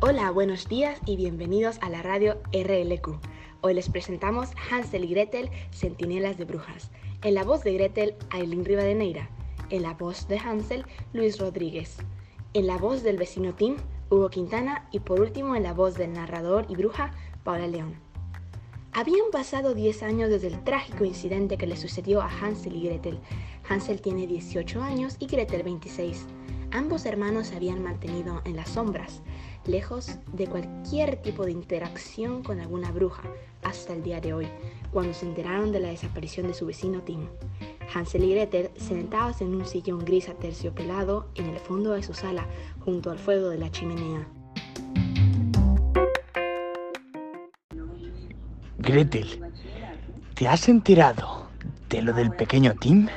Hola, buenos días y bienvenidos a la radio RLQ. Hoy les presentamos Hansel y Gretel, Centinelas de Brujas. En la voz de Gretel, Aileen Rivadeneira. En la voz de Hansel, Luis Rodríguez. En la voz del vecino Tim, Hugo Quintana. Y por último, en la voz del narrador y bruja, Paula León. Habían pasado 10 años desde el trágico incidente que le sucedió a Hansel y Gretel. Hansel tiene 18 años y Gretel 26. Ambos hermanos se habían mantenido en las sombras, lejos de cualquier tipo de interacción con alguna bruja, hasta el día de hoy, cuando se enteraron de la desaparición de su vecino Tim. Hansel y Gretel sentados en un sillón gris aterciopelado en el fondo de su sala, junto al fuego de la chimenea. Gretel, ¿te has enterado de lo del pequeño Tim?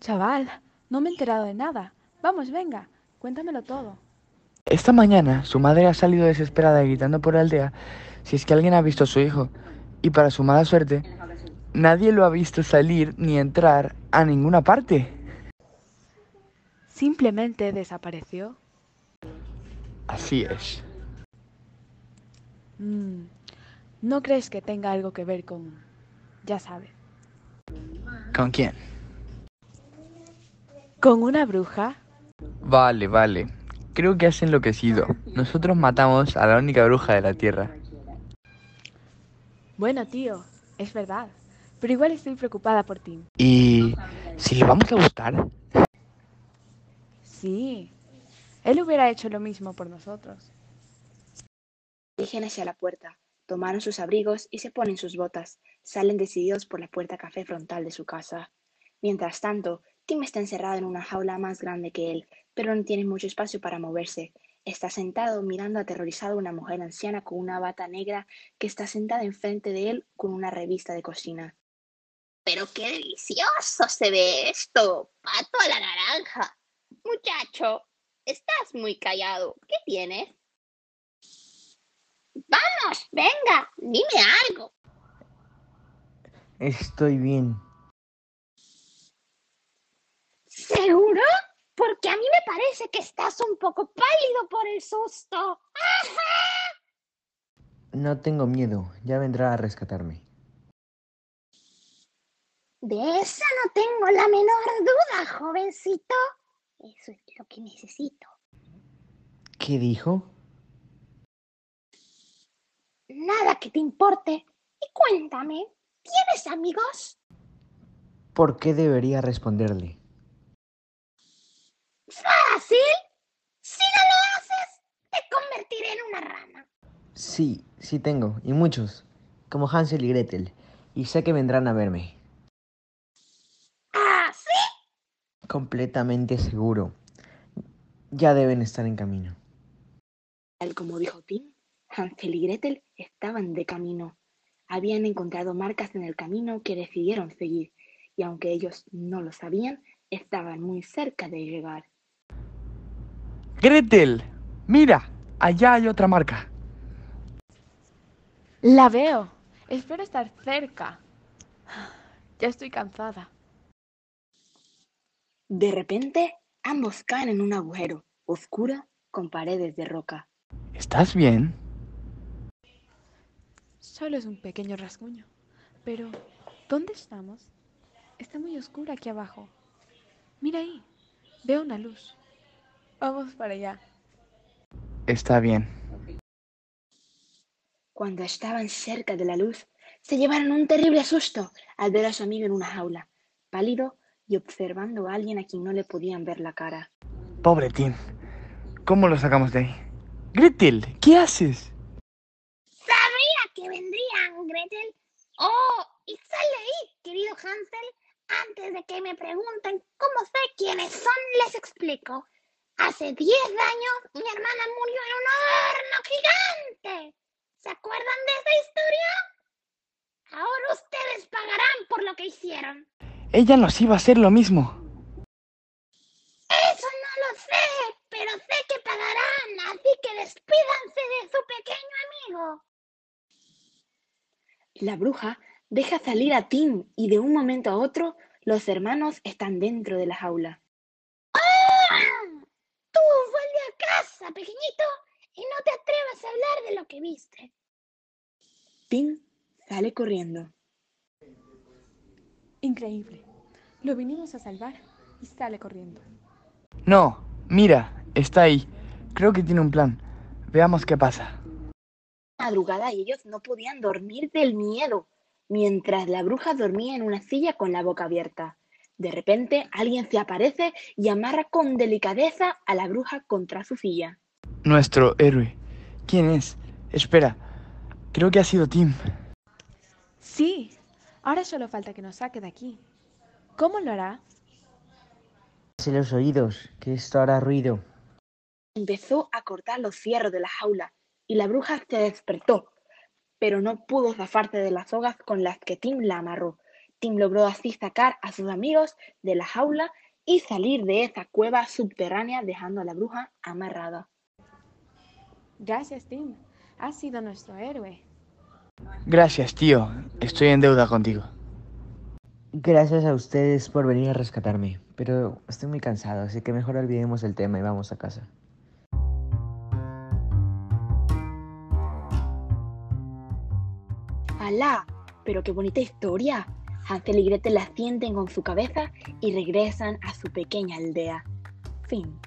Chaval, no me he enterado de nada. Vamos, venga, cuéntamelo todo. Esta mañana su madre ha salido desesperada gritando por la aldea si es que alguien ha visto a su hijo. Y para su mala suerte, nadie lo ha visto salir ni entrar a ninguna parte. Simplemente desapareció. Así es. Mm, ¿No crees que tenga algo que ver con... ya sabes? ¿Con quién? ¿Con una bruja? Vale, vale. Creo que has enloquecido. Nosotros matamos a la única bruja de la Tierra. Bueno, tío, es verdad. Pero igual estoy preocupada por ti. ¿Y si le vamos a gustar? Sí. Él hubiera hecho lo mismo por nosotros. Dirigen hacia la puerta, tomaron sus abrigos y se ponen sus botas. Salen decididos por la puerta café frontal de su casa. Mientras tanto, Tim está encerrado en una jaula más grande que él, pero no tiene mucho espacio para moverse. Está sentado mirando aterrorizado a una mujer anciana con una bata negra que está sentada enfrente de él con una revista de cocina. Pero qué delicioso se ve esto. Pato a la naranja. Muchacho, estás muy callado. ¿Qué tienes? Vamos, venga, dime algo. Estoy bien. ¿Seguro? Porque a mí me parece que estás un poco pálido por el susto. No tengo miedo, ya vendrá a rescatarme. De esa no tengo la menor duda, jovencito. Eso es lo que necesito. ¿Qué dijo? Nada que te importe. Y cuéntame, ¿tienes amigos? ¿Por qué debería responderle? Fácil. Si no lo haces, te convertiré en una rana. Sí, sí tengo, y muchos, como Hansel y Gretel, y sé que vendrán a verme. ¿Ah, sí? Completamente seguro. Ya deben estar en camino. Tal como dijo Tim, Hansel y Gretel estaban de camino. Habían encontrado marcas en el camino que decidieron seguir, y aunque ellos no lo sabían, estaban muy cerca de llegar. Gretel, mira, allá hay otra marca. La veo. Espero estar cerca. Ya estoy cansada. De repente, ambos caen en un agujero oscuro con paredes de roca. ¿Estás bien? Solo es un pequeño rasguño. Pero, ¿dónde estamos? Está muy oscuro aquí abajo. Mira ahí. Veo una luz. Vamos para allá. Está bien. Cuando estaban cerca de la luz, se llevaron un terrible susto al ver a su amigo en una jaula, pálido y observando a alguien a quien no le podían ver la cara. Pobre Tim. ¿Cómo lo sacamos de ahí? Gretel, ¿qué haces? Sabía que vendrían, Gretel. Oh, y sal de ahí, querido Hansel. Antes de que me pregunten cómo sé quiénes son, les explico. Hace 10 años mi hermana murió en un horno gigante. ¿Se acuerdan de esa historia? Ahora ustedes pagarán por lo que hicieron. Ella nos iba a hacer lo mismo. Eso no lo sé, pero sé que pagarán, así que despídanse de su pequeño amigo. La bruja deja salir a Tim y de un momento a otro los hermanos están dentro de la jaula. Pequeñito, y no te atrevas a hablar de lo que viste. Tim sale corriendo. Increíble. Lo vinimos a salvar y sale corriendo. No, mira, está ahí. Creo que tiene un plan. Veamos qué pasa. Madrugada y ellos no podían dormir del miedo, mientras la bruja dormía en una silla con la boca abierta. De repente alguien se aparece y amarra con delicadeza a la bruja contra su silla. Nuestro héroe. ¿Quién es? Espera, creo que ha sido Tim. Sí, ahora solo falta que nos saque de aquí. ¿Cómo lo hará? Hace los oídos, que esto hará ruido. Empezó a cortar los cierros de la jaula y la bruja se despertó, pero no pudo zafarse de las sogas con las que Tim la amarró. Tim logró así sacar a sus amigos de la jaula y salir de esa cueva subterránea dejando a la bruja amarrada. Gracias, Tim. Has sido nuestro héroe. Gracias, tío. Estoy en deuda contigo. Gracias a ustedes por venir a rescatarme, pero estoy muy cansado, así que mejor olvidemos el tema y vamos a casa. ¡Alá! Pero qué bonita historia. Hansel y Gretel la sienten con su cabeza y regresan a su pequeña aldea. Fin.